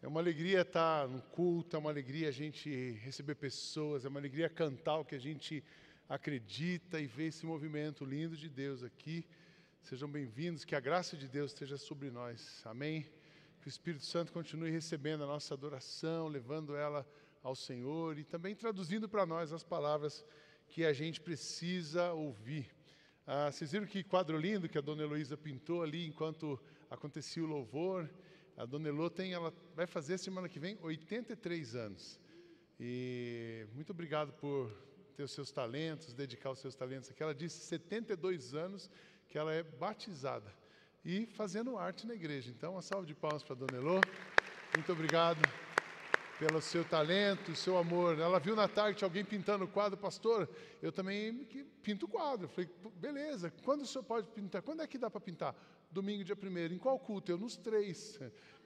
É uma alegria estar no culto, é uma alegria a gente receber pessoas, é uma alegria cantar o que a gente acredita e ver esse movimento lindo de Deus aqui. Sejam bem-vindos, que a graça de Deus esteja sobre nós. Amém. Que o Espírito Santo continue recebendo a nossa adoração, levando ela ao Senhor e também traduzindo para nós as palavras que a gente precisa ouvir. Ah, vocês viram que quadro lindo que a dona Heloísa pintou ali enquanto acontecia o louvor? A dona Elô tem, ela vai fazer semana que vem 83 anos. E muito obrigado por ter os seus talentos, dedicar os seus talentos aqui. Ela disse 72 anos que ela é batizada e fazendo arte na igreja. Então, uma salva de palmas para a dona Elô. Muito obrigado pelo seu talento, seu amor. Ela viu na tarde alguém pintando o quadro, pastor, eu também pinto o quadro. Eu falei, beleza, quando o senhor pode pintar? Quando é que dá para pintar? Domingo dia primeiro. Em qual culto? Eu nos três.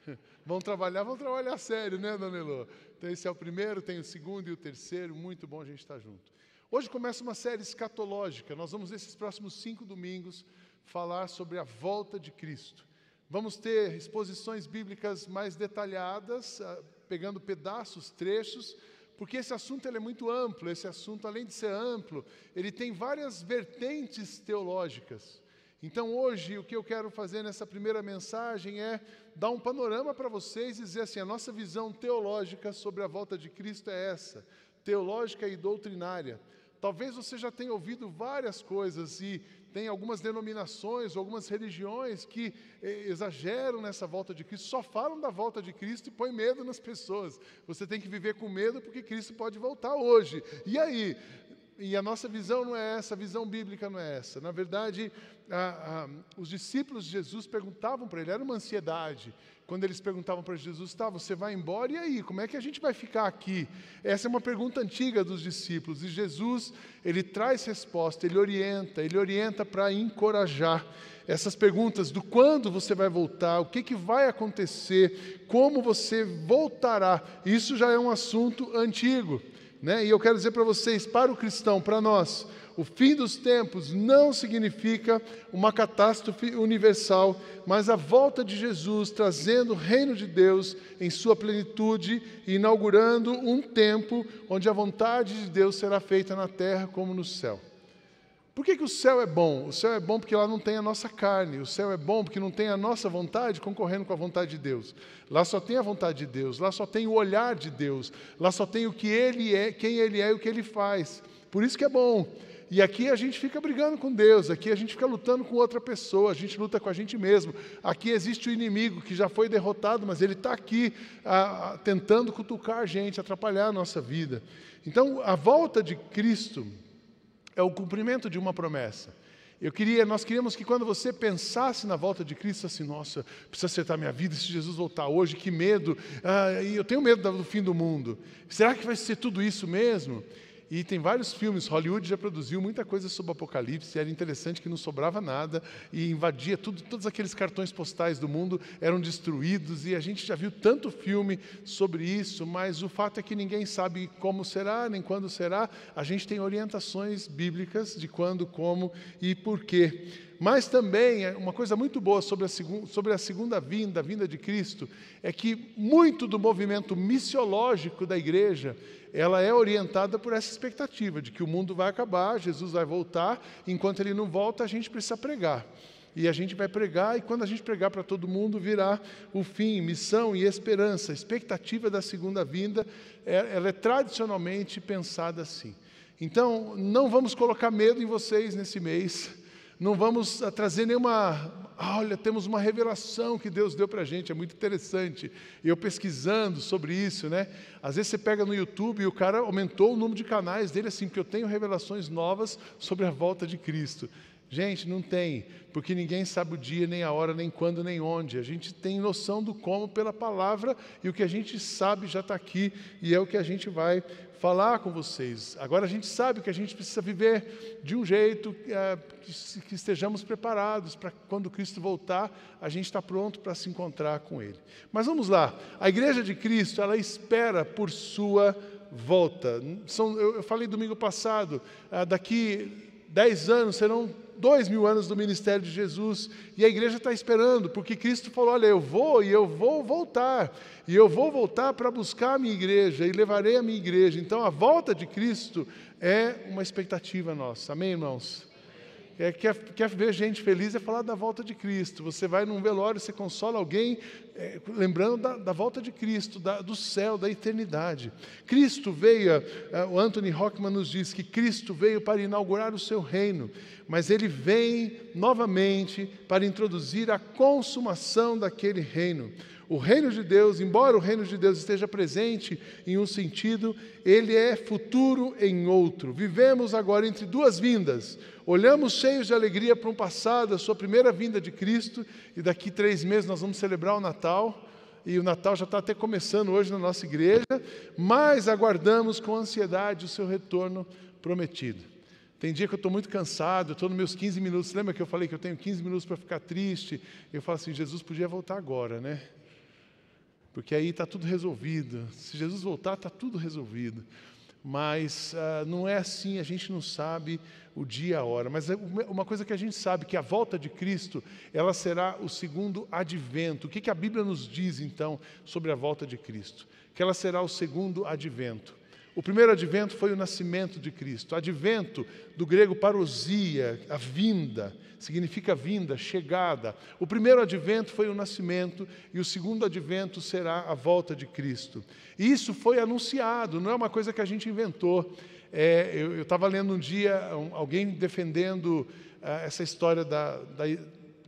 vão trabalhar, vão trabalhar sério, né, Dona Elô? Então esse é o primeiro, tem o segundo e o terceiro. Muito bom a gente estar junto. Hoje começa uma série escatológica. Nós vamos, nesses próximos cinco domingos, falar sobre a volta de Cristo. Vamos ter exposições bíblicas mais detalhadas, ah, pegando pedaços, trechos, porque esse assunto é muito amplo. Esse assunto, além de ser amplo, ele tem várias vertentes teológicas. Então, hoje, o que eu quero fazer nessa primeira mensagem é dar um panorama para vocês e dizer assim: a nossa visão teológica sobre a volta de Cristo é essa, teológica e doutrinária. Talvez você já tenha ouvido várias coisas e tem algumas denominações, algumas religiões que eh, exageram nessa volta de Cristo, só falam da volta de Cristo e põem medo nas pessoas. Você tem que viver com medo porque Cristo pode voltar hoje. E aí? E a nossa visão não é essa, a visão bíblica não é essa. Na verdade, a, a, os discípulos de Jesus perguntavam para ele, era uma ansiedade, quando eles perguntavam para Jesus, tá, você vai embora, e aí, como é que a gente vai ficar aqui? Essa é uma pergunta antiga dos discípulos, e Jesus, ele traz resposta, ele orienta, ele orienta para encorajar essas perguntas do quando você vai voltar, o que, que vai acontecer, como você voltará, isso já é um assunto antigo. Né? E eu quero dizer para vocês, para o cristão, para nós, o fim dos tempos não significa uma catástrofe universal, mas a volta de Jesus trazendo o reino de Deus em sua plenitude e inaugurando um tempo onde a vontade de Deus será feita na terra como no céu. Por que, que o céu é bom? O céu é bom porque lá não tem a nossa carne. O céu é bom porque não tem a nossa vontade concorrendo com a vontade de Deus. Lá só tem a vontade de Deus. Lá só tem o olhar de Deus. Lá só tem o que Ele é, quem Ele é e o que Ele faz. Por isso que é bom. E aqui a gente fica brigando com Deus, aqui a gente fica lutando com outra pessoa, a gente luta com a gente mesmo. Aqui existe o inimigo que já foi derrotado, mas ele está aqui a, a, tentando cutucar a gente, atrapalhar a nossa vida. Então, a volta de Cristo é o cumprimento de uma promessa. Eu queria, nós queríamos que quando você pensasse na volta de Cristo, assim, nossa, precisa acertar minha vida, se Jesus voltar hoje, que medo, ah, eu tenho medo do fim do mundo. Será que vai ser tudo isso mesmo? E tem vários filmes, Hollywood já produziu muita coisa sobre o Apocalipse, era interessante que não sobrava nada, e invadia tudo, todos aqueles cartões postais do mundo eram destruídos, e a gente já viu tanto filme sobre isso, mas o fato é que ninguém sabe como será, nem quando será. A gente tem orientações bíblicas de quando, como e por quê. Mas também, é uma coisa muito boa sobre a, sobre a segunda vinda, a vinda de Cristo, é que muito do movimento missiológico da igreja ela é orientada por essa expectativa de que o mundo vai acabar, Jesus vai voltar, enquanto ele não volta, a gente precisa pregar. E a gente vai pregar, e quando a gente pregar para todo mundo, virá o fim, missão e esperança. A expectativa da segunda vinda, é, ela é tradicionalmente pensada assim. Então, não vamos colocar medo em vocês nesse mês, não vamos ah, trazer nenhuma ah, olha, temos uma revelação que Deus deu para a gente, é muito interessante. Eu pesquisando sobre isso, né? Às vezes você pega no YouTube e o cara aumentou o número de canais dele assim, porque eu tenho revelações novas sobre a volta de Cristo. Gente, não tem, porque ninguém sabe o dia, nem a hora, nem quando, nem onde. A gente tem noção do como pela palavra e o que a gente sabe já está aqui e é o que a gente vai falar com vocês. Agora a gente sabe que a gente precisa viver de um jeito é, que, estejamos preparados para quando Cristo voltar, a gente está pronto para se encontrar com Ele. Mas vamos lá, a igreja de Cristo, ela espera por sua volta. São, eu, eu falei domingo passado, ah, daqui dez anos serão dois mil anos do ministério de Jesus e a igreja está esperando, porque Cristo falou: Olha, eu vou e eu vou voltar, e eu vou voltar para buscar a minha igreja e levarei a minha igreja. Então a volta de Cristo é uma expectativa nossa, amém, irmãos? É, quer, quer ver gente feliz é falar da volta de Cristo. Você vai num velório, você consola alguém, é, lembrando da, da, volta de Cristo, da, do céu, da eternidade. Cristo veio, é, o Anthony Hockman nos diz que Cristo veio para inaugurar o seu reino, mas ele vem novamente para introduzir a consumação daquele reino. O reino de Deus, embora o reino de Deus esteja presente em um sentido, ele é futuro em outro. Vivemos agora entre duas vindas. Olhamos cheios de alegria para um passado, a sua primeira vinda de Cristo, e daqui três meses nós vamos celebrar o Natal. E o Natal já está até começando hoje na nossa igreja, mas aguardamos com ansiedade o seu retorno prometido. Tem dia que eu estou muito cansado, estou nos meus 15 minutos. Lembra que eu falei que eu tenho 15 minutos para ficar triste? Eu falo assim: Jesus podia voltar agora, né? Porque aí está tudo resolvido. Se Jesus voltar, está tudo resolvido. Mas uh, não é assim, a gente não sabe o dia e a hora. Mas é uma coisa que a gente sabe, que a volta de Cristo, ela será o segundo advento. O que, que a Bíblia nos diz, então, sobre a volta de Cristo? Que ela será o segundo advento. O primeiro advento foi o nascimento de Cristo. Advento, do grego parousia, a vinda, significa vinda, chegada. O primeiro advento foi o nascimento e o segundo advento será a volta de Cristo. E isso foi anunciado, não é uma coisa que a gente inventou. É, eu estava lendo um dia um, alguém defendendo uh, essa história da, da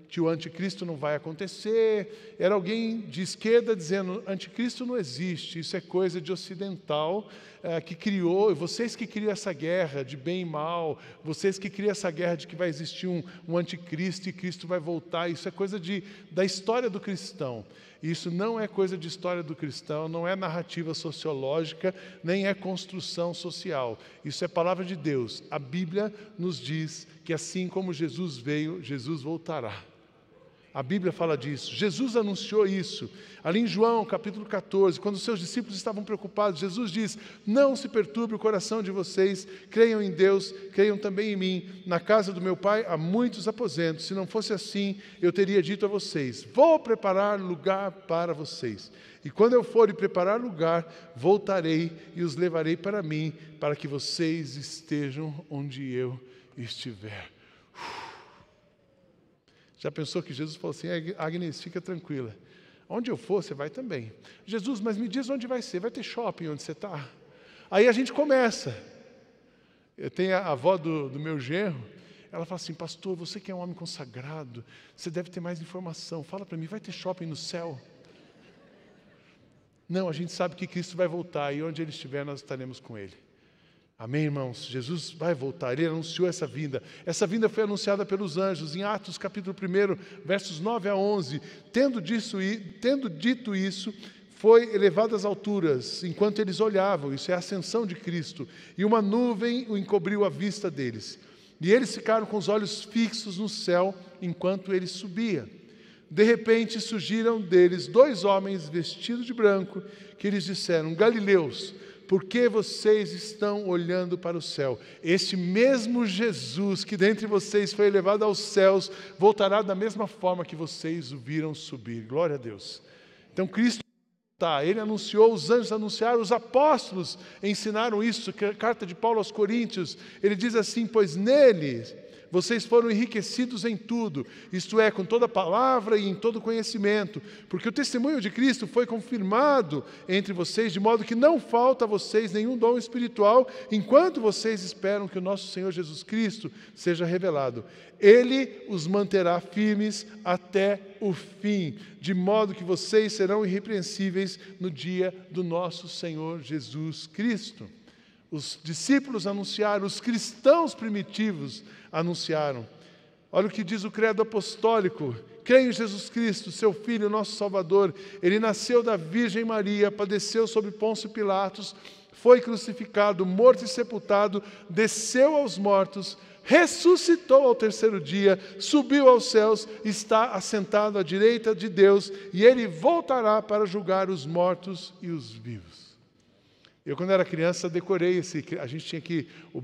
que o anticristo não vai acontecer. Era alguém de esquerda dizendo: anticristo não existe, isso é coisa de ocidental é, que criou, vocês que criam essa guerra de bem e mal, vocês que criam essa guerra de que vai existir um, um anticristo e Cristo vai voltar, isso é coisa de, da história do cristão. Isso não é coisa de história do cristão, não é narrativa sociológica, nem é construção social. Isso é palavra de Deus. A Bíblia nos diz que assim como Jesus veio, Jesus voltará. A Bíblia fala disso. Jesus anunciou isso. Ali em João, capítulo 14, quando os seus discípulos estavam preocupados, Jesus diz: Não se perturbe o coração de vocês, creiam em Deus, creiam também em mim. Na casa do meu pai há muitos aposentos. Se não fosse assim, eu teria dito a vocês: Vou preparar lugar para vocês. E quando eu for e preparar lugar, voltarei e os levarei para mim, para que vocês estejam onde eu estiver. Já pensou que Jesus falou assim: Agnes, fica tranquila. Onde eu for, você vai também. Jesus, mas me diz onde vai ser. Vai ter shopping onde você está? Aí a gente começa. Eu tenho a avó do, do meu genro, ela fala assim, pastor, você que é um homem consagrado, você deve ter mais informação. Fala para mim, vai ter shopping no céu? Não, a gente sabe que Cristo vai voltar e onde Ele estiver, nós estaremos com Ele. Amém, irmãos? Jesus vai voltar, ele anunciou essa vinda. Essa vinda foi anunciada pelos anjos em Atos, capítulo 1, versos 9 a 11. Tendo, disso, tendo dito isso, foi elevado às alturas, enquanto eles olhavam, isso é a ascensão de Cristo, e uma nuvem o encobriu a vista deles. E eles ficaram com os olhos fixos no céu enquanto ele subia. De repente surgiram deles dois homens vestidos de branco, que eles disseram: Galileus, por que vocês estão olhando para o céu? Este mesmo Jesus que dentre vocês foi elevado aos céus, voltará da mesma forma que vocês o viram subir. Glória a Deus. Então Cristo está, ele anunciou, os anjos anunciaram, os apóstolos ensinaram isso, carta de Paulo aos Coríntios, ele diz assim: pois nele vocês foram enriquecidos em tudo, isto é, com toda palavra e em todo conhecimento, porque o testemunho de Cristo foi confirmado entre vocês, de modo que não falta a vocês nenhum dom espiritual, enquanto vocês esperam que o nosso Senhor Jesus Cristo seja revelado. Ele os manterá firmes até o fim, de modo que vocês serão irrepreensíveis no dia do nosso Senhor Jesus Cristo. Os discípulos anunciaram, os cristãos primitivos anunciaram. Olha o que diz o credo apostólico: creio em Jesus Cristo, seu Filho, nosso Salvador. Ele nasceu da Virgem Maria, padeceu sob Pôncio Pilatos, foi crucificado, morto e sepultado, desceu aos mortos, ressuscitou ao terceiro dia, subiu aos céus, está assentado à direita de Deus e ele voltará para julgar os mortos e os vivos. Eu, quando era criança, decorei esse. A gente tinha que. O,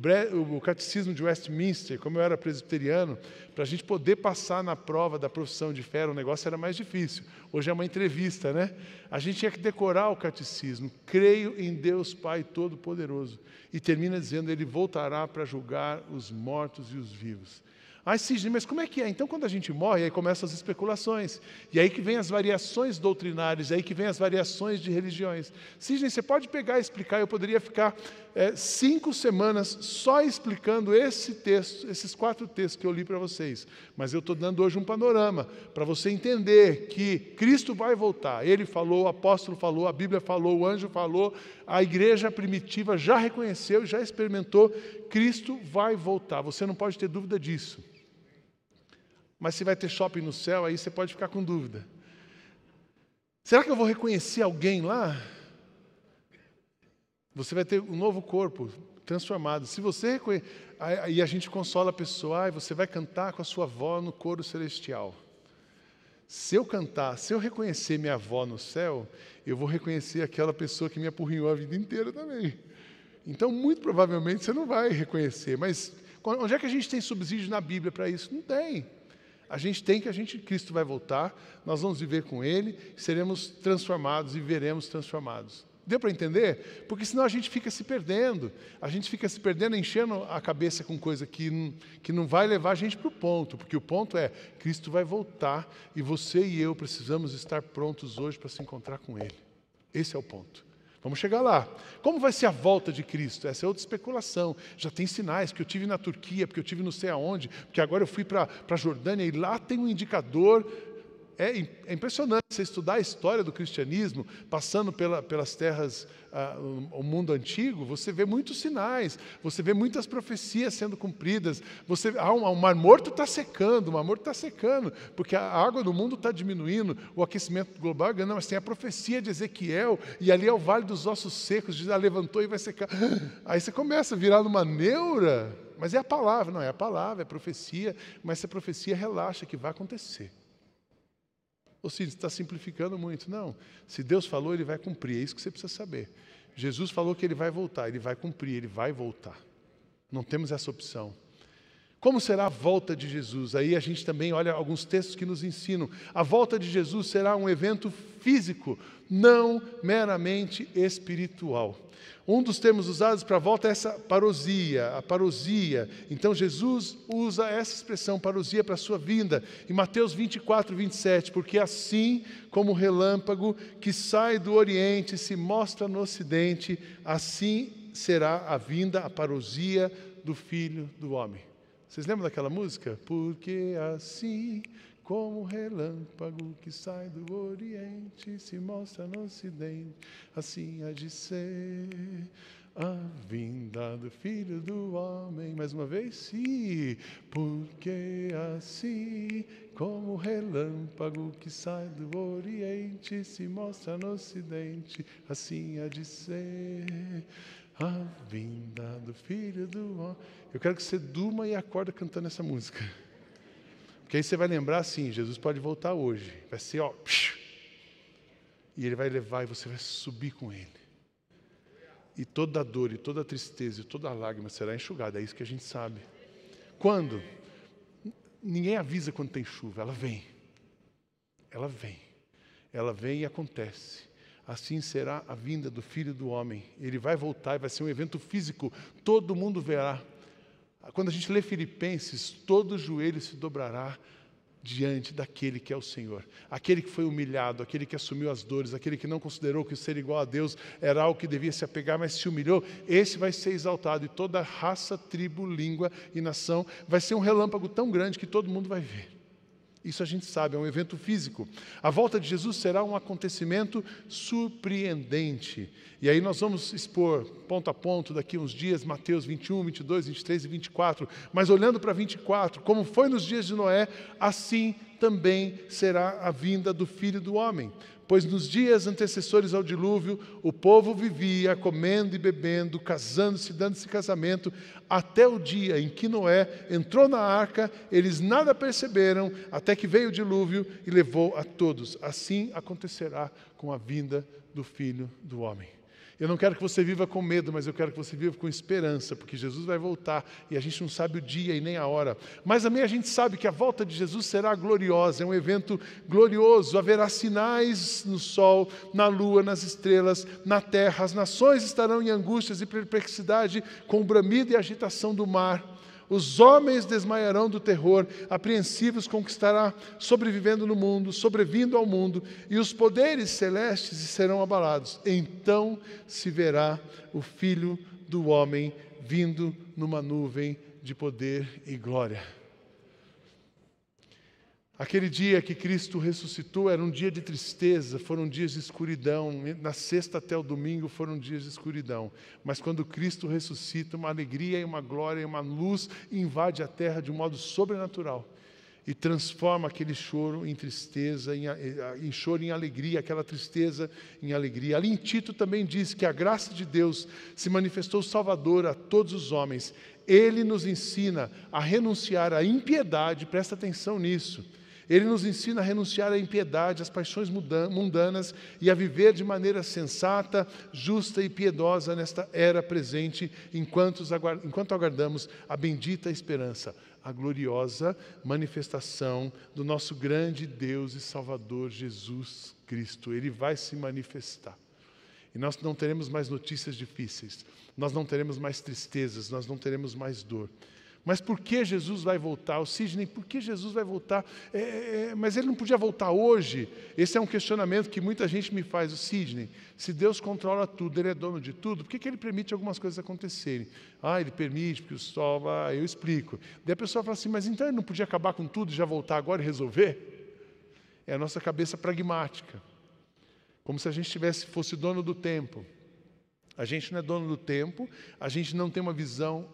o catecismo de Westminster, como eu era presbiteriano, para a gente poder passar na prova da profissão de fé, o negócio era mais difícil. Hoje é uma entrevista, né? A gente tinha que decorar o catecismo. Creio em Deus Pai Todo-Poderoso. E termina dizendo: Ele voltará para julgar os mortos e os vivos. Ah, Sidney, mas como é que é? Então, quando a gente morre, aí começam as especulações. E aí que vem as variações doutrinárias, aí que vem as variações de religiões. Sidney, você pode pegar e explicar, eu poderia ficar é, cinco semanas só explicando esse texto, esses quatro textos que eu li para vocês. Mas eu estou dando hoje um panorama, para você entender que Cristo vai voltar. Ele falou, o apóstolo falou, a Bíblia falou, o anjo falou, a igreja primitiva já reconheceu, já experimentou, Cristo vai voltar. Você não pode ter dúvida disso. Mas se vai ter shopping no céu, aí você pode ficar com dúvida. Será que eu vou reconhecer alguém lá? Você vai ter um novo corpo transformado. Se você aí a gente consola a pessoa, ah, você vai cantar com a sua avó no coro celestial. Se eu cantar, se eu reconhecer minha avó no céu, eu vou reconhecer aquela pessoa que me apurrinhou a vida inteira também. Então, muito provavelmente, você não vai reconhecer. Mas onde é que a gente tem subsídio na Bíblia para isso? Não tem. A gente tem que a gente Cristo vai voltar, nós vamos viver com ele, seremos transformados e veremos transformados. Deu para entender? Porque senão a gente fica se perdendo. A gente fica se perdendo, enchendo a cabeça com coisa que que não vai levar a gente para o ponto. Porque o ponto é: Cristo vai voltar e você e eu precisamos estar prontos hoje para se encontrar com Ele. Esse é o ponto. Vamos chegar lá. Como vai ser a volta de Cristo? Essa é outra especulação. Já tem sinais, porque eu tive na Turquia, porque eu tive não sei aonde, porque agora eu fui para a Jordânia e lá tem um indicador é, é, impressionante você estudar a história do cristianismo, passando pela, pelas terras, ah, o, o, mundo antigo, você vê muitos sinais, você vê muitas profecias sendo cumpridas. Você, ah, um, Mar Morto está secando, o Mar Morto está secando, porque a água do mundo está diminuindo, o aquecimento global ganhando, mas tem a profecia de Ezequiel, e ali é o vale dos ossos secos, já levantou e vai secar. Aí você começa a virar numa neura, mas é a palavra, não é a palavra, é a profecia, mas essa profecia relaxa que vai acontecer. Ou se está simplificando muito. Não. Se Deus falou, ele vai cumprir. É isso que você precisa saber. Jesus falou que ele vai voltar, ele vai cumprir, ele vai voltar. Não temos essa opção. Como será a volta de Jesus? Aí a gente também olha alguns textos que nos ensinam. A volta de Jesus será um evento físico, não meramente espiritual. Um dos termos usados para a volta é essa parosia, a parosia. Então Jesus usa essa expressão parosia para a sua vinda em Mateus 24, 27, porque assim como o relâmpago que sai do Oriente se mostra no Ocidente, assim será a vinda, a parosia do Filho do Homem. Vocês lembram daquela música? Porque assim como relâmpago que sai do Oriente se mostra no Ocidente, assim há de ser a vinda do Filho do Homem. Mais uma vez, sim, porque assim como relâmpago que sai do Oriente se mostra no Ocidente, assim há de ser a vinda do Filho do Homem. Eu quero que você durma e acorda cantando essa música. Porque aí você vai lembrar assim: Jesus pode voltar hoje. Vai ser, ó. E ele vai levar e você vai subir com ele. E toda a dor, e toda a tristeza, e toda a lágrima será enxugada. É isso que a gente sabe. Quando? Ninguém avisa quando tem chuva. Ela vem. Ela vem. Ela vem e acontece. Assim será a vinda do Filho do Homem. Ele vai voltar e vai ser um evento físico. Todo mundo verá. Quando a gente lê Filipenses, todo joelho se dobrará diante daquele que é o Senhor, aquele que foi humilhado, aquele que assumiu as dores, aquele que não considerou que ser igual a Deus era algo que devia se apegar, mas se humilhou, esse vai ser exaltado, e toda raça, tribo, língua e nação vai ser um relâmpago tão grande que todo mundo vai ver. Isso a gente sabe, é um evento físico. A volta de Jesus será um acontecimento surpreendente. E aí nós vamos expor ponto a ponto daqui uns dias Mateus 21, 22, 23 e 24. Mas olhando para 24, como foi nos dias de Noé, assim também será a vinda do Filho do Homem pois nos dias antecessores ao dilúvio, o povo vivia comendo e bebendo, casando-se, dando-se casamento, até o dia em que Noé entrou na arca, eles nada perceberam, até que veio o dilúvio e levou a todos. Assim acontecerá com a vinda do Filho do Homem. Eu não quero que você viva com medo, mas eu quero que você viva com esperança, porque Jesus vai voltar e a gente não sabe o dia e nem a hora. Mas também a gente sabe que a volta de Jesus será gloriosa, é um evento glorioso. Haverá sinais no sol, na lua, nas estrelas, na terra. As nações estarão em angústias e perplexidade, com o bramido e agitação do mar. Os homens desmaiarão do terror, apreensivos estará sobrevivendo no mundo, sobrevindo ao mundo, e os poderes celestes serão abalados. Então se verá o Filho do Homem vindo numa nuvem de poder e glória. Aquele dia que Cristo ressuscitou era um dia de tristeza, foram dias de escuridão. Na sexta até o domingo foram dias de escuridão. Mas quando Cristo ressuscita, uma alegria e uma glória e uma luz invade a terra de um modo sobrenatural e transforma aquele choro em tristeza, em, em choro em alegria, aquela tristeza em alegria. Ali em Tito também diz que a graça de Deus se manifestou salvadora a todos os homens. Ele nos ensina a renunciar à impiedade, presta atenção nisso ele nos ensina a renunciar à impiedade, às paixões mundanas e a viver de maneira sensata, justa e piedosa nesta era presente, enquanto, aguardamos a bendita esperança, a gloriosa manifestação do nosso grande Deus e Salvador Jesus Cristo. Ele vai se manifestar. E nós não teremos mais notícias difíceis, nós não teremos mais tristezas, nós não teremos mais dor. Mas por que Jesus vai voltar? O Sidney, por que Jesus vai voltar? É, é, é, mas ele não podia voltar hoje? Esse é um questionamento que muita gente me faz. O Sidney, se Deus controla tudo, Ele é dono de tudo, por que, que Ele permite algumas coisas acontecerem? Ah, Ele permite, porque o sol vai, eu explico. Daí a pessoa fala assim, mas então Ele não podia acabar com tudo e já voltar agora e resolver? É a nossa cabeça pragmática. Como se a gente tivesse, fosse dono do tempo. A gente não é dono do tempo, a gente não tem uma visão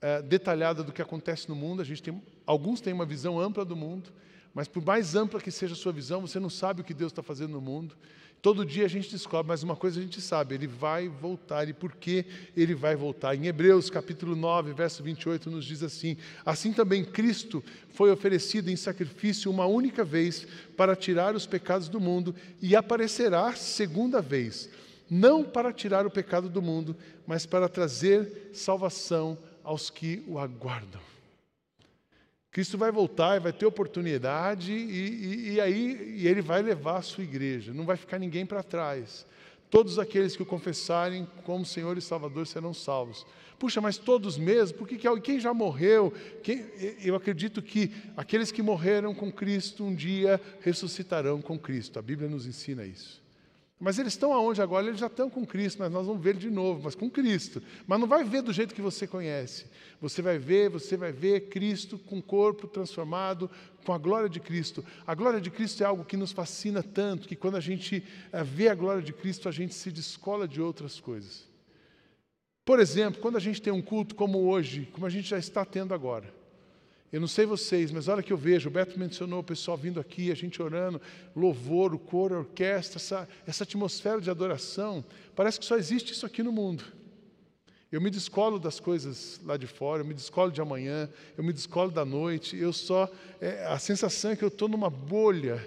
é, detalhada do que acontece no mundo. A gente tem, alguns têm uma visão ampla do mundo, mas por mais ampla que seja a sua visão, você não sabe o que Deus está fazendo no mundo. Todo dia a gente descobre, mas uma coisa a gente sabe, ele vai voltar. E por que ele vai voltar? Em Hebreus capítulo 9, verso 28, nos diz assim: Assim também Cristo foi oferecido em sacrifício uma única vez para tirar os pecados do mundo e aparecerá segunda vez, não para tirar o pecado do mundo, mas para trazer salvação aos que o aguardam. Cristo vai voltar e vai ter oportunidade, e, e, e aí e ele vai levar a sua igreja, não vai ficar ninguém para trás. Todos aqueles que o confessarem como Senhor e Salvador serão salvos. Puxa, mas todos mesmo? Porque quem já morreu? Quem, eu acredito que aqueles que morreram com Cristo um dia ressuscitarão com Cristo. A Bíblia nos ensina isso. Mas eles estão aonde agora? Eles já estão com Cristo, mas nós vamos ver de novo, mas com Cristo. Mas não vai ver do jeito que você conhece. Você vai ver, você vai ver Cristo com o corpo transformado, com a glória de Cristo. A glória de Cristo é algo que nos fascina tanto que quando a gente eh, vê a glória de Cristo, a gente se descola de outras coisas. Por exemplo, quando a gente tem um culto como hoje, como a gente já está tendo agora, eu não sei vocês, mas a hora que eu vejo, o Beto mencionou o pessoal vindo aqui, a gente orando, louvor, o coro, a orquestra, essa, essa atmosfera de adoração, parece que só existe isso aqui no mundo. Eu me descolo das coisas lá de fora, eu me descolo de amanhã, eu me descolo da noite, eu só. É, a sensação é que eu estou numa bolha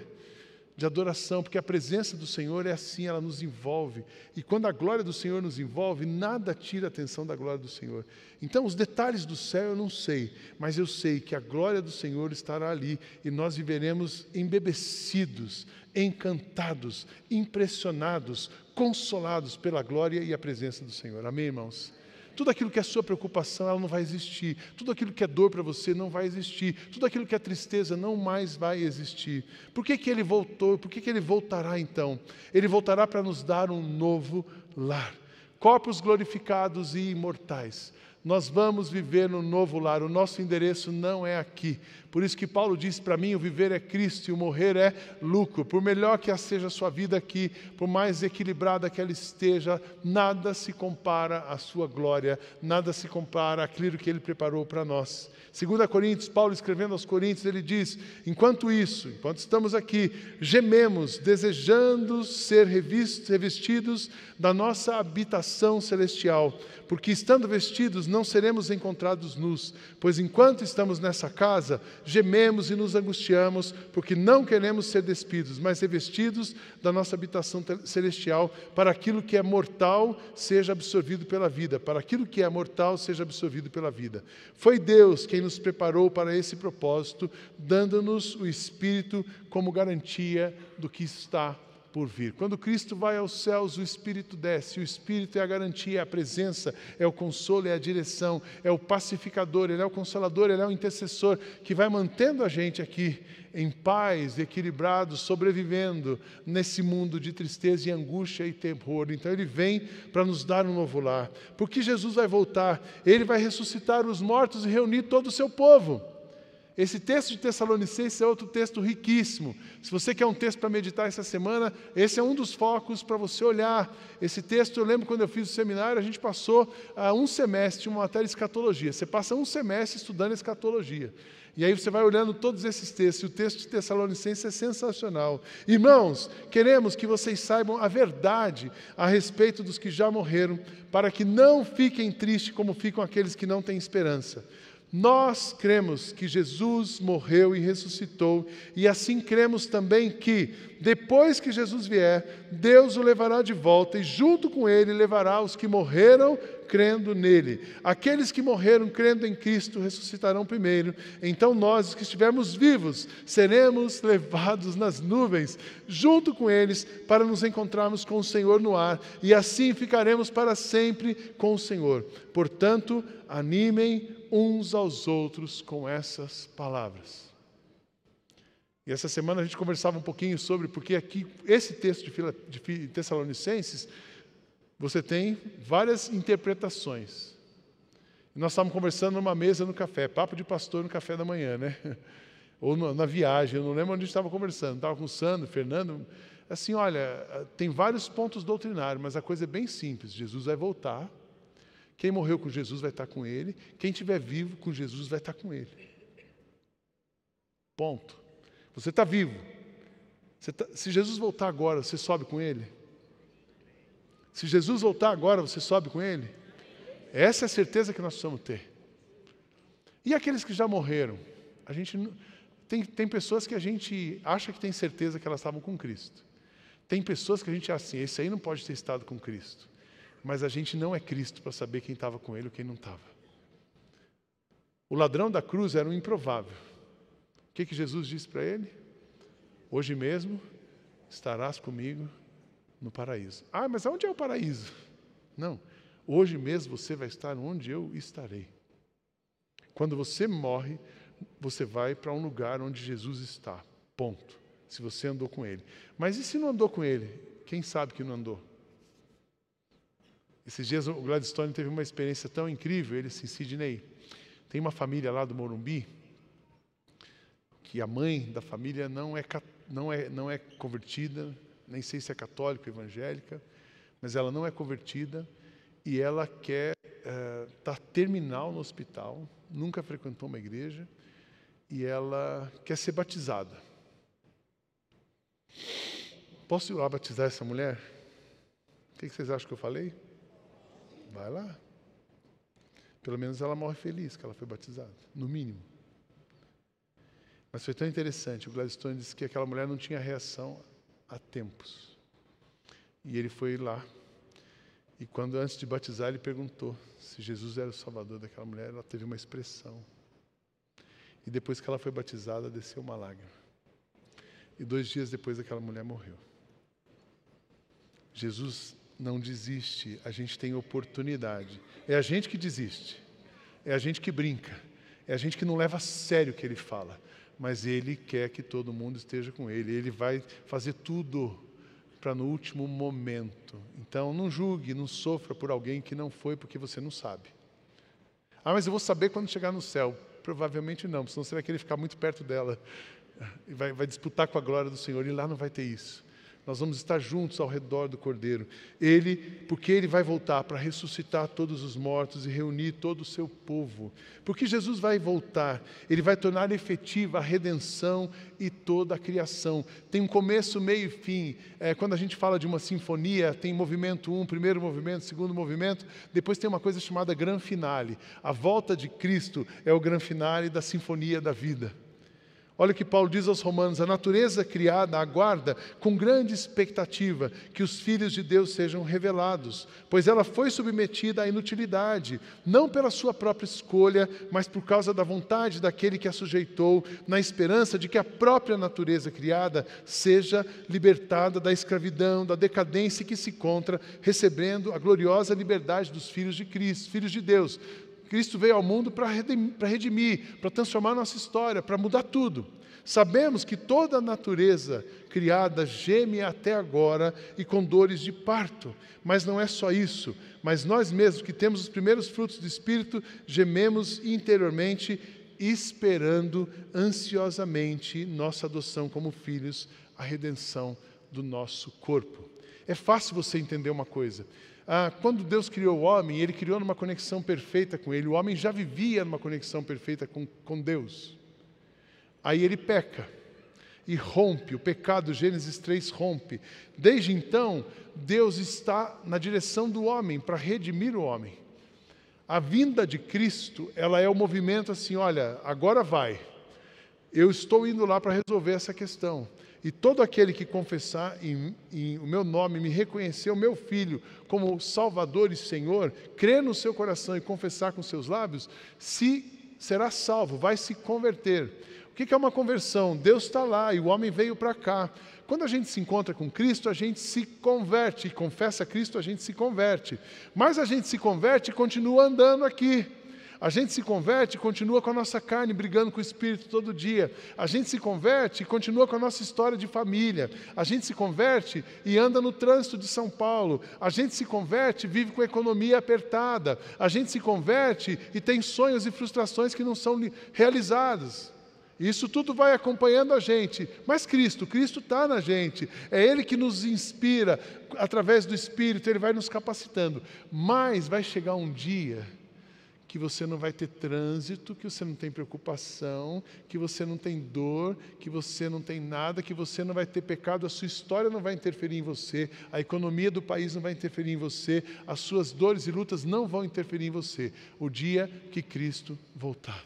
de adoração, porque a presença do Senhor é assim, ela nos envolve. E quando a glória do Senhor nos envolve, nada tira a atenção da glória do Senhor. Então, os detalhes do céu eu não sei, mas eu sei que a glória do Senhor estará ali e nós viveremos embebecidos, encantados, impressionados, consolados pela glória e a presença do Senhor. Amém, irmãos? Tudo aquilo que é sua preocupação, ela não vai existir. Tudo aquilo que é dor para você não vai existir. Tudo aquilo que é tristeza não mais vai existir. Por que, que ele voltou? Por que, que ele voltará então? Ele voltará para nos dar um novo lar. Corpos glorificados e imortais nós vamos viver no novo lar. O nosso endereço não é aqui. Por isso que Paulo disse para mim: o viver é Cristo e o morrer é lucro. Por melhor que seja a sua vida aqui, por mais equilibrada que ela esteja, nada se compara à sua glória, nada se compara àquilo que ele preparou para nós. Segundo Coríntios, Paulo escrevendo aos Coríntios, ele diz: enquanto isso, enquanto estamos aqui, gememos, desejando ser revestidos da nossa habitação celestial, porque estando vestidos não seremos encontrados nus, pois enquanto estamos nessa casa, gememos e nos angustiamos, porque não queremos ser despidos, mas revestidos da nossa habitação celestial, para aquilo que é mortal seja absorvido pela vida, para aquilo que é mortal seja absorvido pela vida. Foi Deus quem nos preparou para esse propósito, dando-nos o Espírito como garantia do que está por vir. Quando Cristo vai aos céus, o Espírito desce. O Espírito é a garantia, é a presença, é o consolo, é a direção, é o pacificador, ele é o consolador, ele é o intercessor que vai mantendo a gente aqui em paz, equilibrado, sobrevivendo nesse mundo de tristeza e angústia e terror. Então ele vem para nos dar um novo lar. Porque Jesus vai voltar, ele vai ressuscitar os mortos e reunir todo o seu povo. Esse texto de Tessalonicenses é outro texto riquíssimo. Se você quer um texto para meditar essa semana, esse é um dos focos para você olhar. Esse texto, eu lembro quando eu fiz o seminário, a gente passou uh, um semestre, uma matéria de escatologia. Você passa um semestre estudando escatologia. E aí você vai olhando todos esses textos, e o texto de Tessalonicenses é sensacional. Irmãos, queremos que vocês saibam a verdade a respeito dos que já morreram, para que não fiquem tristes como ficam aqueles que não têm esperança. Nós cremos que Jesus morreu e ressuscitou, e assim cremos também que, depois que Jesus vier, Deus o levará de volta e, junto com ele, levará os que morreram crendo nele. Aqueles que morreram crendo em Cristo ressuscitarão primeiro. Então, nós, que estivermos vivos, seremos levados nas nuvens, junto com eles, para nos encontrarmos com o Senhor no ar, e assim ficaremos para sempre com o Senhor. Portanto, animem uns aos outros com essas palavras. E essa semana a gente conversava um pouquinho sobre, porque aqui, esse texto de, de Tessalonicenses, você tem várias interpretações. Nós estávamos conversando numa mesa no café, papo de pastor no café da manhã, né? Ou na viagem, eu não lembro onde a gente estava conversando. Estava com o Sandro, Fernando. Assim, olha, tem vários pontos doutrinários, mas a coisa é bem simples. Jesus vai voltar quem morreu com Jesus vai estar com ele. Quem estiver vivo com Jesus vai estar com ele. Ponto. Você está vivo. Você tá, se Jesus voltar agora, você sobe com ele? Se Jesus voltar agora, você sobe com ele? Essa é a certeza que nós precisamos ter. E aqueles que já morreram? A gente tem, tem pessoas que a gente acha que tem certeza que elas estavam com Cristo. Tem pessoas que a gente acha assim, esse aí não pode ter estado com Cristo mas a gente não é Cristo para saber quem estava com ele ou quem não estava. O ladrão da cruz era um improvável. O que, que Jesus disse para ele? Hoje mesmo estarás comigo no paraíso. Ah, mas onde é o paraíso? Não, hoje mesmo você vai estar onde eu estarei. Quando você morre, você vai para um lugar onde Jesus está. Ponto. Se você andou com ele. Mas e se não andou com ele? Quem sabe que não andou? Esses dias o Gladstone teve uma experiência tão incrível, ele disse, Sidney, tem uma família lá do Morumbi, que a mãe da família não é, não é, não é convertida, nem sei se é católica ou evangélica, mas ela não é convertida e ela quer estar é, tá terminal no hospital, nunca frequentou uma igreja e ela quer ser batizada. Posso ir lá batizar essa mulher? O que vocês acham que eu falei? Vai lá. Pelo menos ela morre feliz que ela foi batizada, no mínimo. Mas foi tão interessante, o Gladstone disse que aquela mulher não tinha reação há tempos. E ele foi lá, e quando antes de batizar, ele perguntou se Jesus era o salvador daquela mulher, ela teve uma expressão. E depois que ela foi batizada, desceu uma lágrima. E dois dias depois, aquela mulher morreu. Jesus não desiste, a gente tem oportunidade. É a gente que desiste, é a gente que brinca, é a gente que não leva a sério o que ele fala, mas ele quer que todo mundo esteja com ele, ele vai fazer tudo para no último momento. Então não julgue, não sofra por alguém que não foi porque você não sabe. Ah, mas eu vou saber quando chegar no céu. Provavelmente não, senão você vai querer ficar muito perto dela e vai, vai disputar com a glória do Senhor, e lá não vai ter isso. Nós vamos estar juntos ao redor do Cordeiro. Ele, porque ele vai voltar para ressuscitar todos os mortos e reunir todo o seu povo. Porque Jesus vai voltar, ele vai tornar efetiva a redenção e toda a criação. Tem um começo, meio e fim. É, quando a gente fala de uma sinfonia, tem movimento um, primeiro movimento, segundo movimento, depois tem uma coisa chamada gran finale. A volta de Cristo é o gran finale da sinfonia da vida. Olha o que Paulo diz aos Romanos: a natureza criada aguarda com grande expectativa que os filhos de Deus sejam revelados, pois ela foi submetida à inutilidade, não pela sua própria escolha, mas por causa da vontade daquele que a sujeitou, na esperança de que a própria natureza criada seja libertada da escravidão, da decadência que se encontra, recebendo a gloriosa liberdade dos filhos de Cristo, filhos de Deus. Cristo veio ao mundo para redimir, para transformar nossa história, para mudar tudo. Sabemos que toda a natureza criada geme até agora e com dores de parto, mas não é só isso, mas nós mesmos que temos os primeiros frutos do Espírito, gememos interiormente, esperando ansiosamente nossa adoção como filhos, a redenção do nosso corpo. É fácil você entender uma coisa. Ah, quando Deus criou o homem, ele criou numa conexão perfeita com ele. O homem já vivia numa conexão perfeita com, com Deus. Aí ele peca e rompe, o pecado, Gênesis 3 rompe. Desde então, Deus está na direção do homem para redimir o homem. A vinda de Cristo, ela é o movimento assim, olha, agora vai. Eu estou indo lá para resolver essa questão. E todo aquele que confessar em, em, o meu nome, me reconhecer o meu Filho como Salvador e Senhor, crer no seu coração e confessar com seus lábios, se será salvo, vai se converter. O que é uma conversão? Deus está lá e o homem veio para cá. Quando a gente se encontra com Cristo, a gente se converte, e confessa Cristo, a gente se converte. Mas a gente se converte e continua andando aqui. A gente se converte e continua com a nossa carne brigando com o Espírito todo dia. A gente se converte e continua com a nossa história de família. A gente se converte e anda no trânsito de São Paulo. A gente se converte e vive com a economia apertada. A gente se converte e tem sonhos e frustrações que não são realizados. Isso tudo vai acompanhando a gente. Mas Cristo, Cristo está na gente. É Ele que nos inspira através do Espírito, Ele vai nos capacitando. Mas vai chegar um dia que você não vai ter trânsito, que você não tem preocupação, que você não tem dor, que você não tem nada, que você não vai ter pecado, a sua história não vai interferir em você, a economia do país não vai interferir em você, as suas dores e lutas não vão interferir em você. O dia que Cristo voltar.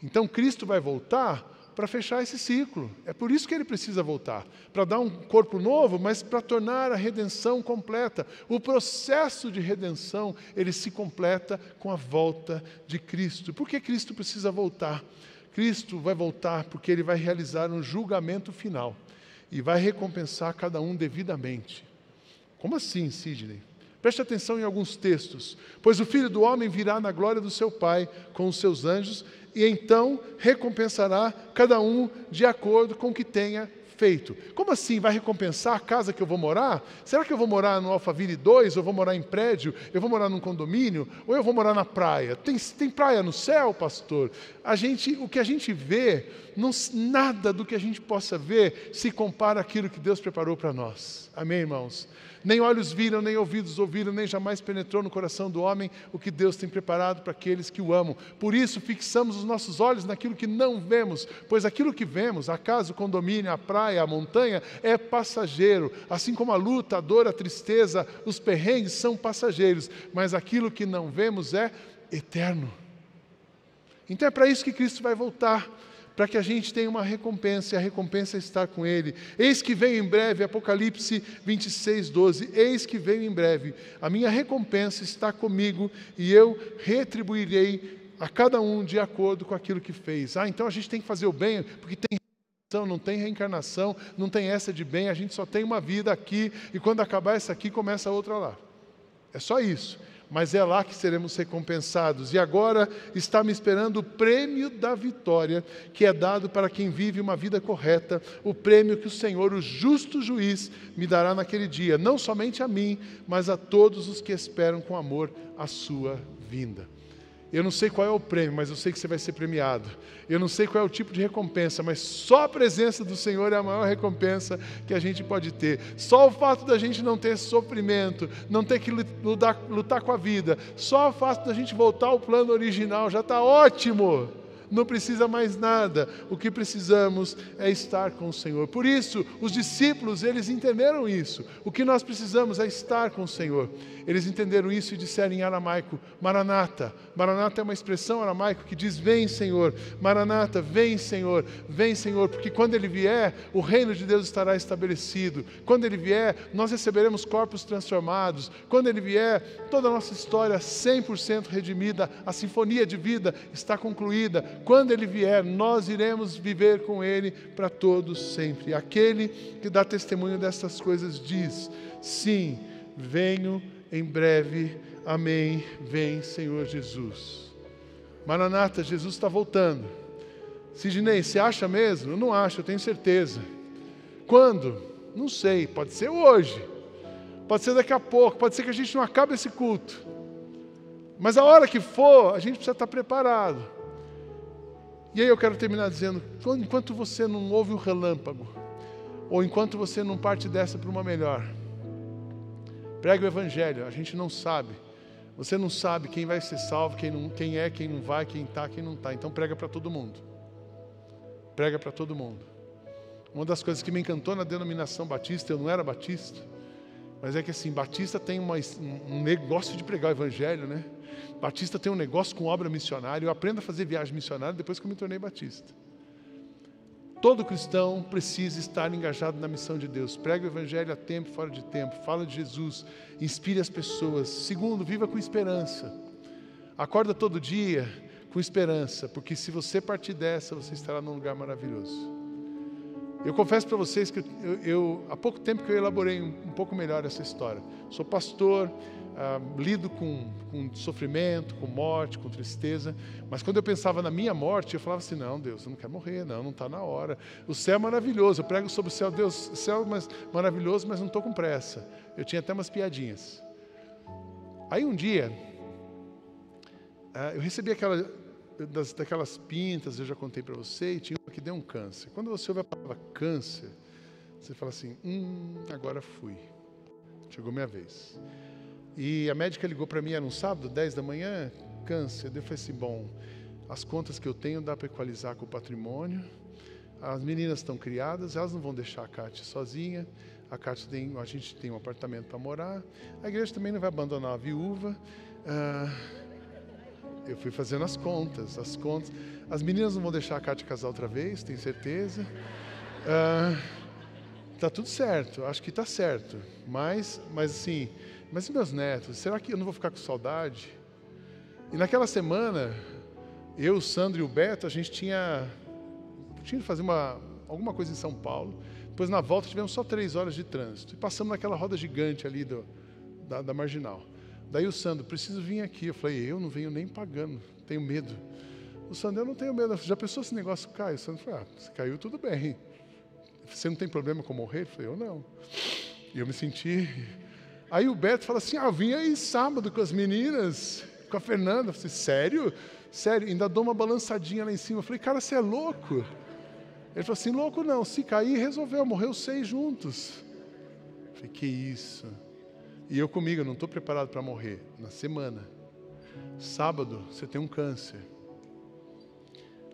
Então Cristo vai voltar para fechar esse ciclo. É por isso que ele precisa voltar para dar um corpo novo, mas para tornar a redenção completa. O processo de redenção, ele se completa com a volta de Cristo. Por que Cristo precisa voltar? Cristo vai voltar porque ele vai realizar um julgamento final e vai recompensar cada um devidamente. Como assim, Sidney? Preste atenção em alguns textos. Pois o filho do homem virá na glória do seu Pai com os seus anjos e então recompensará cada um de acordo com o que tenha feito. Como assim? Vai recompensar a casa que eu vou morar? Será que eu vou morar no Alphaville 2? Ou vou morar em prédio? Eu vou morar num condomínio? Ou eu vou morar na praia? Tem, tem praia no céu, pastor? A gente, o que a gente vê, não, nada do que a gente possa ver se compara àquilo que Deus preparou para nós. Amém, irmãos? Nem olhos viram, nem ouvidos ouviram, nem jamais penetrou no coração do homem o que Deus tem preparado para aqueles que o amam. Por isso, fixamos os nossos olhos naquilo que não vemos, pois aquilo que vemos, a casa, o condomínio, a praia, a montanha, é passageiro. Assim como a luta, a dor, a tristeza, os perrengues são passageiros, mas aquilo que não vemos é eterno. Então é para isso que Cristo vai voltar para que a gente tenha uma recompensa, e a recompensa está com Ele. Eis que vem em breve, Apocalipse 26, 12. Eis que vem em breve, a minha recompensa está comigo e eu retribuirei a cada um de acordo com aquilo que fez. Ah, então a gente tem que fazer o bem, porque tem não tem reencarnação, não tem essa de bem, a gente só tem uma vida aqui e quando acabar essa aqui começa outra lá. É só isso mas é lá que seremos recompensados. E agora está me esperando o prêmio da vitória, que é dado para quem vive uma vida correta, o prêmio que o Senhor, o justo juiz, me dará naquele dia, não somente a mim, mas a todos os que esperam com amor a sua vinda. Eu não sei qual é o prêmio, mas eu sei que você vai ser premiado. Eu não sei qual é o tipo de recompensa, mas só a presença do Senhor é a maior recompensa que a gente pode ter. Só o fato da gente não ter sofrimento, não ter que lutar, lutar com a vida, só o fato da gente voltar ao plano original já está ótimo. Não precisa mais nada. O que precisamos é estar com o Senhor. Por isso, os discípulos, eles entenderam isso. O que nós precisamos é estar com o Senhor. Eles entenderam isso e disseram em aramaico: Maranata. Maranata é uma expressão aramaico que diz: Vem, Senhor. Maranata, vem, Senhor. Vem, Senhor, porque quando ele vier, o reino de Deus estará estabelecido. Quando ele vier, nós receberemos corpos transformados. Quando ele vier, toda a nossa história 100% redimida, a sinfonia de vida está concluída. Quando ele vier, nós iremos viver com ele para todos sempre. Aquele que dá testemunho dessas coisas diz: Sim, venho em breve. Amém. Vem, Senhor Jesus. Maranata, Jesus está voltando. Sidney, você acha mesmo? Eu não acho, eu tenho certeza. Quando? Não sei, pode ser hoje, pode ser daqui a pouco, pode ser que a gente não acabe esse culto. Mas a hora que for, a gente precisa estar preparado. E aí eu quero terminar dizendo: enquanto você não ouve o relâmpago, ou enquanto você não parte dessa para uma melhor, Pregue o Evangelho, a gente não sabe. Você não sabe quem vai ser salvo, quem, não, quem é, quem não vai, quem está, quem não está. Então prega para todo mundo. Prega para todo mundo. Uma das coisas que me encantou na denominação batista, eu não era batista, mas é que assim, batista tem uma, um negócio de pregar o Evangelho, né? Batista tem um negócio com obra missionária. Eu aprendo a fazer viagem missionária depois que eu me tornei batista. Todo cristão precisa estar engajado na missão de Deus. Prega o evangelho a tempo fora de tempo. Fala de Jesus. Inspire as pessoas. Segundo, viva com esperança. Acorda todo dia com esperança, porque se você partir dessa, você estará num lugar maravilhoso. Eu confesso para vocês que eu, eu, há pouco tempo que eu elaborei um, um pouco melhor essa história. Sou pastor, ah, lido com, com sofrimento, com morte, com tristeza. Mas quando eu pensava na minha morte, eu falava assim: não, Deus, eu não quero morrer, não, não está na hora. O céu é maravilhoso, eu prego sobre o céu, Deus, o céu é maravilhoso, mas não estou com pressa. Eu tinha até umas piadinhas. Aí um dia, ah, eu recebi aquela, das, daquelas pintas, eu já contei para você, e tinha uma que deu um câncer. Quando você ouve a palavra câncer, você fala assim: hum, agora fui. Chegou minha vez. E a médica ligou para mim, era um sábado, 10 da manhã, câncer. Eu falei assim, bom, as contas que eu tenho dá para equalizar com o patrimônio. As meninas estão criadas, elas não vão deixar a Kátia sozinha. A Kátia tem, a gente tem um apartamento para morar. A igreja também não vai abandonar a viúva. Ah, eu fui fazendo as contas, as contas. As meninas não vão deixar a Kátia casar outra vez, tenho certeza. Ah, tá tudo certo, acho que está certo. Mas, mas assim, mas e meus netos? Será que eu não vou ficar com saudade? E naquela semana, eu, o Sandro e o Beto, a gente tinha, tinha que fazer uma, alguma coisa em São Paulo. Depois, na volta, tivemos só três horas de trânsito. E passamos naquela roda gigante ali do, da, da Marginal. Daí o Sandro, preciso vir aqui. Eu falei, eu não venho nem pagando, tenho medo. O Sandro, eu não tenho medo. Já pensou esse negócio cai? O Sandro falou, ah, se caiu, tudo bem. Você não tem problema com morrer? Eu falei, eu não. E eu me senti Aí o Beto fala assim: Ah, vim aí sábado com as meninas, com a Fernanda. Eu falei, sério? Sério, ainda dou uma balançadinha lá em cima. Eu falei, cara, você é louco? Ele falou assim: louco não, se cair, resolveu, morreu seis juntos. Eu falei, que isso? E eu comigo, eu não estou preparado para morrer. Na semana. Sábado, você tem um câncer.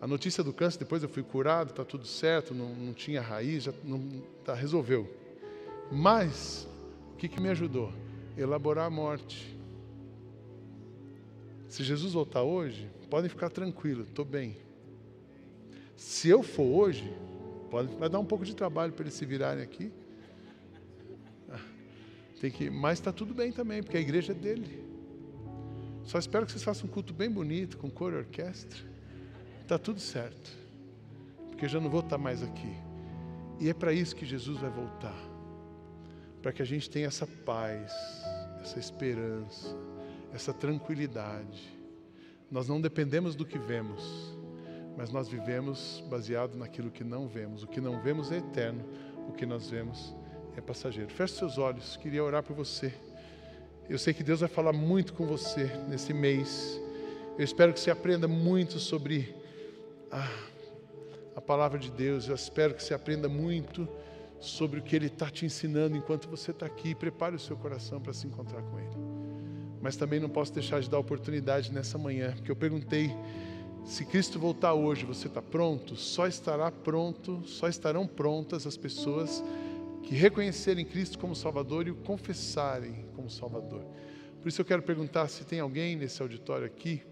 A notícia do câncer, depois eu fui curado, está tudo certo, não, não tinha raiz, já não, tá, resolveu. Mas que, que me ajudou? Elaborar a morte. Se Jesus voltar hoje, podem ficar tranquilos, estou bem. Se eu for hoje, pode, vai dar um pouco de trabalho para eles se virarem aqui. Ah, tem que, mas está tudo bem também, porque a igreja é dele. Só espero que vocês façam um culto bem bonito, com cor e orquestra. Está tudo certo. Porque eu já não vou estar mais aqui. E é para isso que Jesus vai voltar para que a gente tenha essa paz, essa esperança, essa tranquilidade. Nós não dependemos do que vemos, mas nós vivemos baseado naquilo que não vemos. O que não vemos é eterno, o que nós vemos é passageiro. Feche seus olhos, queria orar por você. Eu sei que Deus vai falar muito com você nesse mês. Eu espero que você aprenda muito sobre a, a palavra de Deus. Eu espero que você aprenda muito sobre o que Ele está te ensinando enquanto você está aqui. Prepare o seu coração para se encontrar com Ele. Mas também não posso deixar de dar oportunidade nessa manhã, porque eu perguntei Se Cristo voltar hoje, você está pronto? Só estará pronto, só estarão prontas as pessoas que reconhecerem Cristo como Salvador e o confessarem como Salvador. Por isso eu quero perguntar se tem alguém nesse auditório aqui,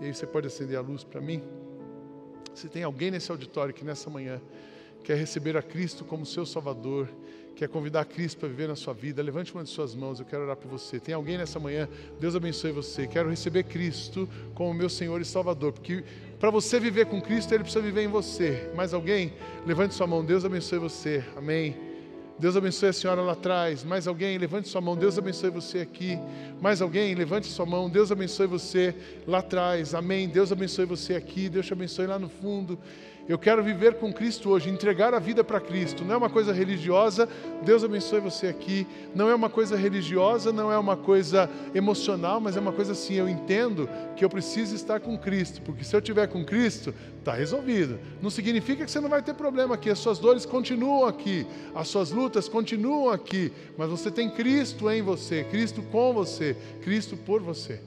e aí você pode acender a luz para mim. Se tem alguém nesse auditório que nessa manhã quer receber a Cristo como seu Salvador, quer convidar a Cristo para viver na sua vida, levante uma de suas mãos, eu quero orar por você. Tem alguém nessa manhã, Deus abençoe você. Quero receber Cristo como meu Senhor e Salvador, porque para você viver com Cristo, Ele precisa viver em você. Mais alguém? Levante sua mão, Deus abençoe você. Amém. Deus abençoe a senhora lá atrás. Mais alguém? Levante sua mão. Deus abençoe você aqui. Mais alguém? Levante sua mão. Deus abençoe você lá atrás. Amém. Deus abençoe você aqui. Deus te abençoe lá no fundo. Eu quero viver com Cristo hoje, entregar a vida para Cristo. Não é uma coisa religiosa. Deus abençoe você aqui. Não é uma coisa religiosa, não é uma coisa emocional, mas é uma coisa assim. Eu entendo que eu preciso estar com Cristo, porque se eu estiver com Cristo, está resolvido. Não significa que você não vai ter problema aqui. As suas dores continuam aqui, as suas lutas continuam aqui, mas você tem Cristo em você, Cristo com você, Cristo por você.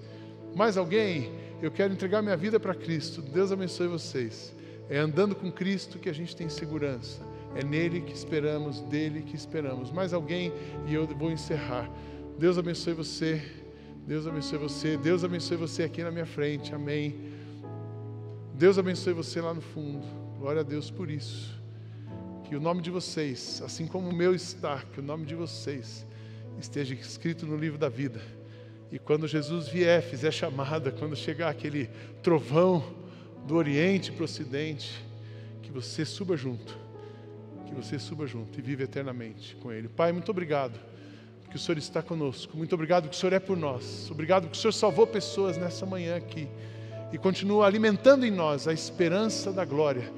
Mais alguém? Eu quero entregar minha vida para Cristo. Deus abençoe vocês. É andando com Cristo que a gente tem segurança. É nele que esperamos, dele que esperamos. Mais alguém e eu vou encerrar. Deus abençoe você. Deus abençoe você. Deus abençoe você aqui na minha frente. Amém. Deus abençoe você lá no fundo. Glória a Deus por isso. Que o nome de vocês, assim como o meu está, que o nome de vocês esteja escrito no livro da vida. E quando Jesus vier, fizer chamada, quando chegar aquele trovão, do Oriente para o Ocidente, que você suba junto, que você suba junto e vive eternamente com Ele. Pai, muito obrigado, porque o Senhor está conosco, muito obrigado que o Senhor é por nós, obrigado que o Senhor salvou pessoas nessa manhã aqui e continua alimentando em nós a esperança da glória,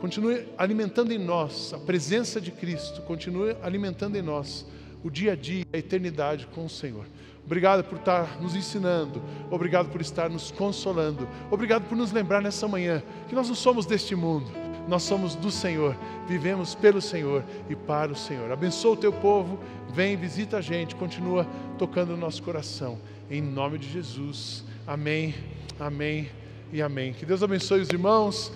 continue alimentando em nós a presença de Cristo, continue alimentando em nós o dia a dia, a eternidade com o Senhor. Obrigado por estar nos ensinando. Obrigado por estar nos consolando. Obrigado por nos lembrar nessa manhã que nós não somos deste mundo. Nós somos do Senhor. Vivemos pelo Senhor e para o Senhor. Abençoa o teu povo. Vem, visita a gente. Continua tocando o nosso coração. Em nome de Jesus. Amém. Amém e amém. Que Deus abençoe os irmãos.